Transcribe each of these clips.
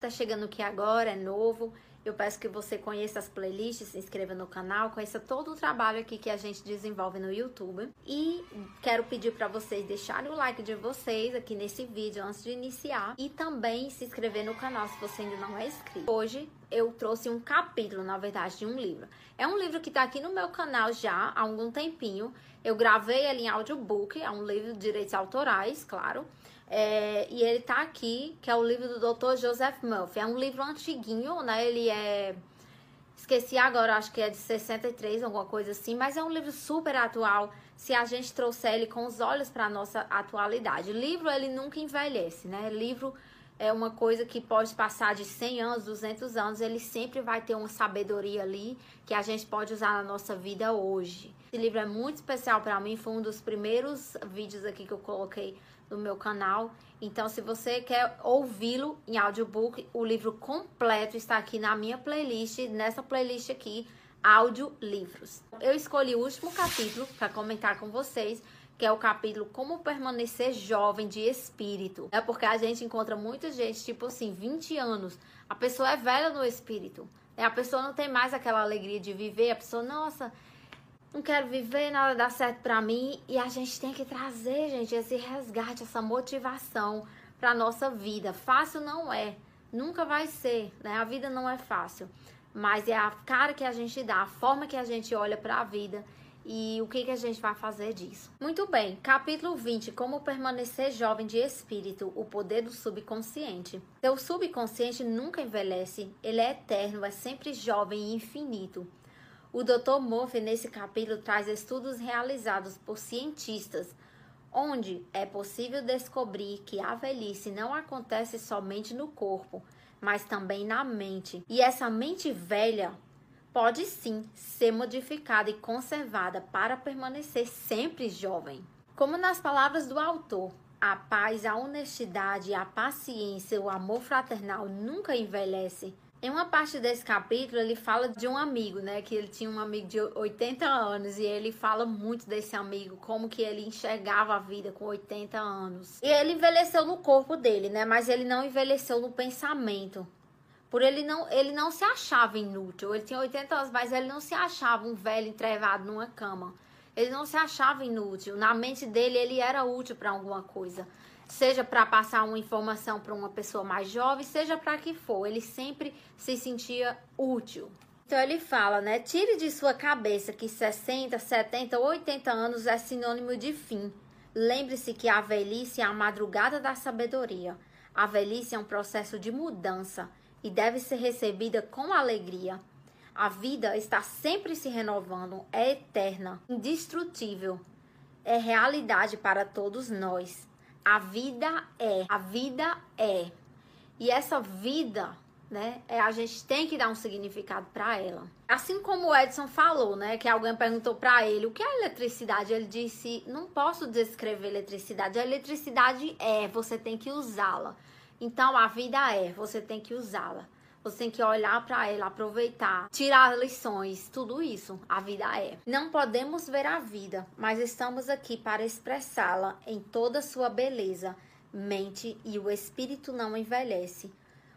Tá chegando aqui agora, é novo. Eu peço que você conheça as playlists, se inscreva no canal, conheça todo o trabalho aqui que a gente desenvolve no YouTube. E quero pedir para vocês deixarem o like de vocês aqui nesse vídeo antes de iniciar e também se inscrever no canal se você ainda não é inscrito. Hoje eu trouxe um capítulo, na verdade, de um livro. É um livro que tá aqui no meu canal já há algum tempinho. Eu gravei ele em audiobook, é um livro de direitos autorais, claro. É, e ele tá aqui, que é o livro do Dr. Joseph Murphy. É um livro antiguinho, né? Ele é. Esqueci agora, acho que é de 63, alguma coisa assim, mas é um livro super atual se a gente trouxer ele com os olhos para nossa atualidade. Livro, ele nunca envelhece, né? Livro é uma coisa que pode passar de 100 anos, 200 anos, ele sempre vai ter uma sabedoria ali que a gente pode usar na nossa vida hoje. Esse livro é muito especial para mim, foi um dos primeiros vídeos aqui que eu coloquei no meu canal. Então, se você quer ouvi-lo em audiobook, o livro completo está aqui na minha playlist, nessa playlist aqui, áudio livros. Eu escolhi o último capítulo para comentar com vocês, que é o capítulo Como permanecer jovem de espírito. É porque a gente encontra muita gente, tipo assim, 20 anos, a pessoa é velha no espírito. Né? A pessoa não tem mais aquela alegria de viver, a pessoa, nossa, não quero viver, nada dá certo para mim. E a gente tem que trazer, gente, esse resgate, essa motivação para nossa vida. Fácil não é, nunca vai ser, né? A vida não é fácil, mas é a cara que a gente dá, a forma que a gente olha para a vida e o que, que a gente vai fazer disso. Muito bem, capítulo 20: Como permanecer jovem de espírito, o poder do subconsciente. Seu subconsciente nunca envelhece, ele é eterno, é sempre jovem e infinito. O Dr. Murphy, nesse capítulo, traz estudos realizados por cientistas, onde é possível descobrir que a velhice não acontece somente no corpo, mas também na mente. E essa mente velha pode sim ser modificada e conservada para permanecer sempre jovem. Como nas palavras do autor, a paz, a honestidade, a paciência, o amor fraternal nunca envelhece em uma parte desse capítulo, ele fala de um amigo, né? Que ele tinha um amigo de 80 anos e ele fala muito desse amigo, como que ele enxergava a vida com 80 anos. E ele envelheceu no corpo dele, né? Mas ele não envelheceu no pensamento. Por ele não, ele não se achava inútil. Ele tinha 80 anos, mas ele não se achava um velho entrevado numa cama. Ele não se achava inútil. Na mente dele, ele era útil para alguma coisa seja para passar uma informação para uma pessoa mais jovem, seja para que for, ele sempre se sentia útil. Então ele fala, né? Tire de sua cabeça que 60, 70, 80 anos é sinônimo de fim. Lembre-se que a velhice é a madrugada da sabedoria. A velhice é um processo de mudança e deve ser recebida com alegria. A vida está sempre se renovando, é eterna, indestrutível, é realidade para todos nós. A vida é, a vida é. E essa vida, né, é, a gente tem que dar um significado para ela. Assim como o Edson falou, né, que alguém perguntou para ele o que é eletricidade, ele disse: "Não posso descrever eletricidade. A eletricidade é, você tem que usá-la. Então a vida é, você tem que usá-la. Você tem que olhar para ela, aproveitar, tirar lições, tudo isso a vida é. Não podemos ver a vida, mas estamos aqui para expressá-la em toda sua beleza, mente e o espírito não envelhece.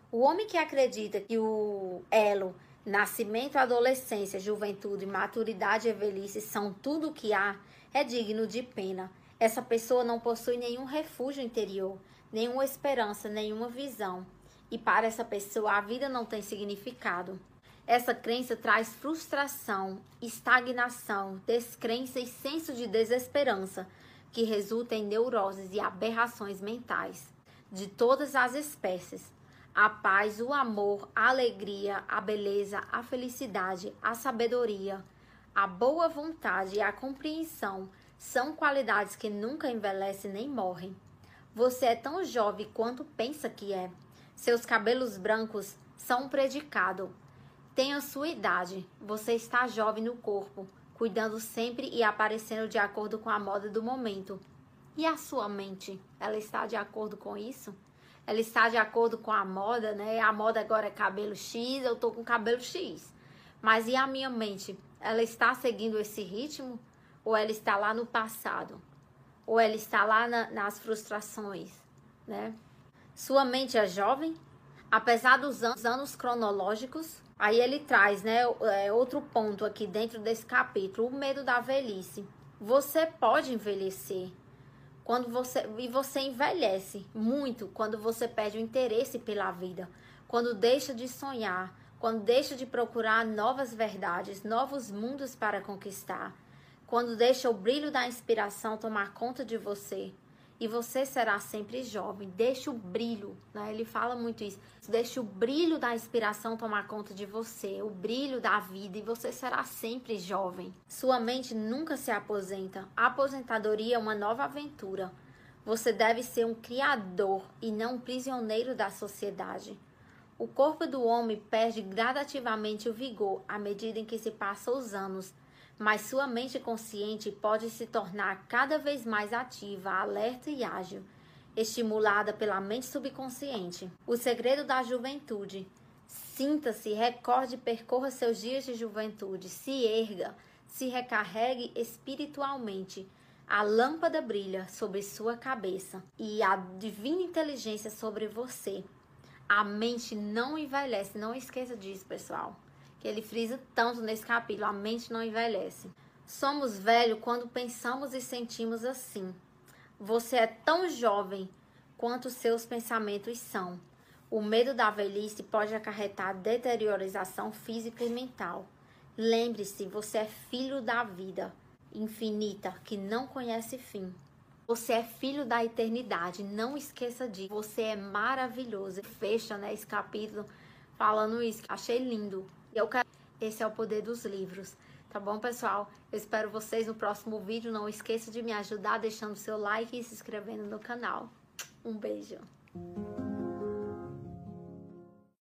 O homem que acredita que o elo nascimento, adolescência, juventude, maturidade e velhice são tudo o que há, é digno de pena. Essa pessoa não possui nenhum refúgio interior, nenhuma esperança, nenhuma visão e para essa pessoa a vida não tem significado. Essa crença traz frustração, estagnação, descrença e senso de desesperança, que resulta em neuroses e aberrações mentais de todas as espécies. A paz, o amor, a alegria, a beleza, a felicidade, a sabedoria, a boa vontade e a compreensão são qualidades que nunca envelhecem nem morrem. Você é tão jovem quanto pensa que é. Seus cabelos brancos são um predicado. Tenha sua idade, você está jovem no corpo, cuidando sempre e aparecendo de acordo com a moda do momento. E a sua mente, ela está de acordo com isso? Ela está de acordo com a moda, né? A moda agora é cabelo X, eu tô com cabelo X. Mas e a minha mente? Ela está seguindo esse ritmo? Ou ela está lá no passado? Ou ela está lá na, nas frustrações, né? Sua mente é jovem? Apesar dos anos, anos cronológicos, aí ele traz, né, é, outro ponto aqui dentro desse capítulo, o medo da velhice. Você pode envelhecer quando você e você envelhece muito quando você perde o interesse pela vida, quando deixa de sonhar, quando deixa de procurar novas verdades, novos mundos para conquistar, quando deixa o brilho da inspiração tomar conta de você, e você será sempre jovem. Deixe o brilho, né? Ele fala muito isso. Deixe o brilho da inspiração tomar conta de você, o brilho da vida, e você será sempre jovem. Sua mente nunca se aposenta. A aposentadoria é uma nova aventura. Você deve ser um criador e não um prisioneiro da sociedade. O corpo do homem perde gradativamente o vigor à medida em que se passam os anos mas sua mente consciente pode se tornar cada vez mais ativa, alerta e ágil, estimulada pela mente subconsciente. O segredo da juventude. Sinta-se, recorde e percorra seus dias de juventude, se erga, se recarregue espiritualmente. A lâmpada brilha sobre sua cabeça e a divina inteligência sobre você. A mente não envelhece, não esqueça disso, pessoal que ele frisa tanto nesse capítulo, a mente não envelhece. Somos velhos quando pensamos e sentimos assim. Você é tão jovem quanto seus pensamentos são. O medo da velhice pode acarretar deteriorização física e mental. Lembre-se, você é filho da vida infinita que não conhece fim. Você é filho da eternidade, não esqueça disso. Você é maravilhoso. Fecha né, esse capítulo falando isso. Achei lindo. Eu quero... Esse é o poder dos livros. Tá bom, pessoal? Eu espero vocês no próximo vídeo. Não esqueça de me ajudar deixando seu like e se inscrevendo no canal. Um beijo.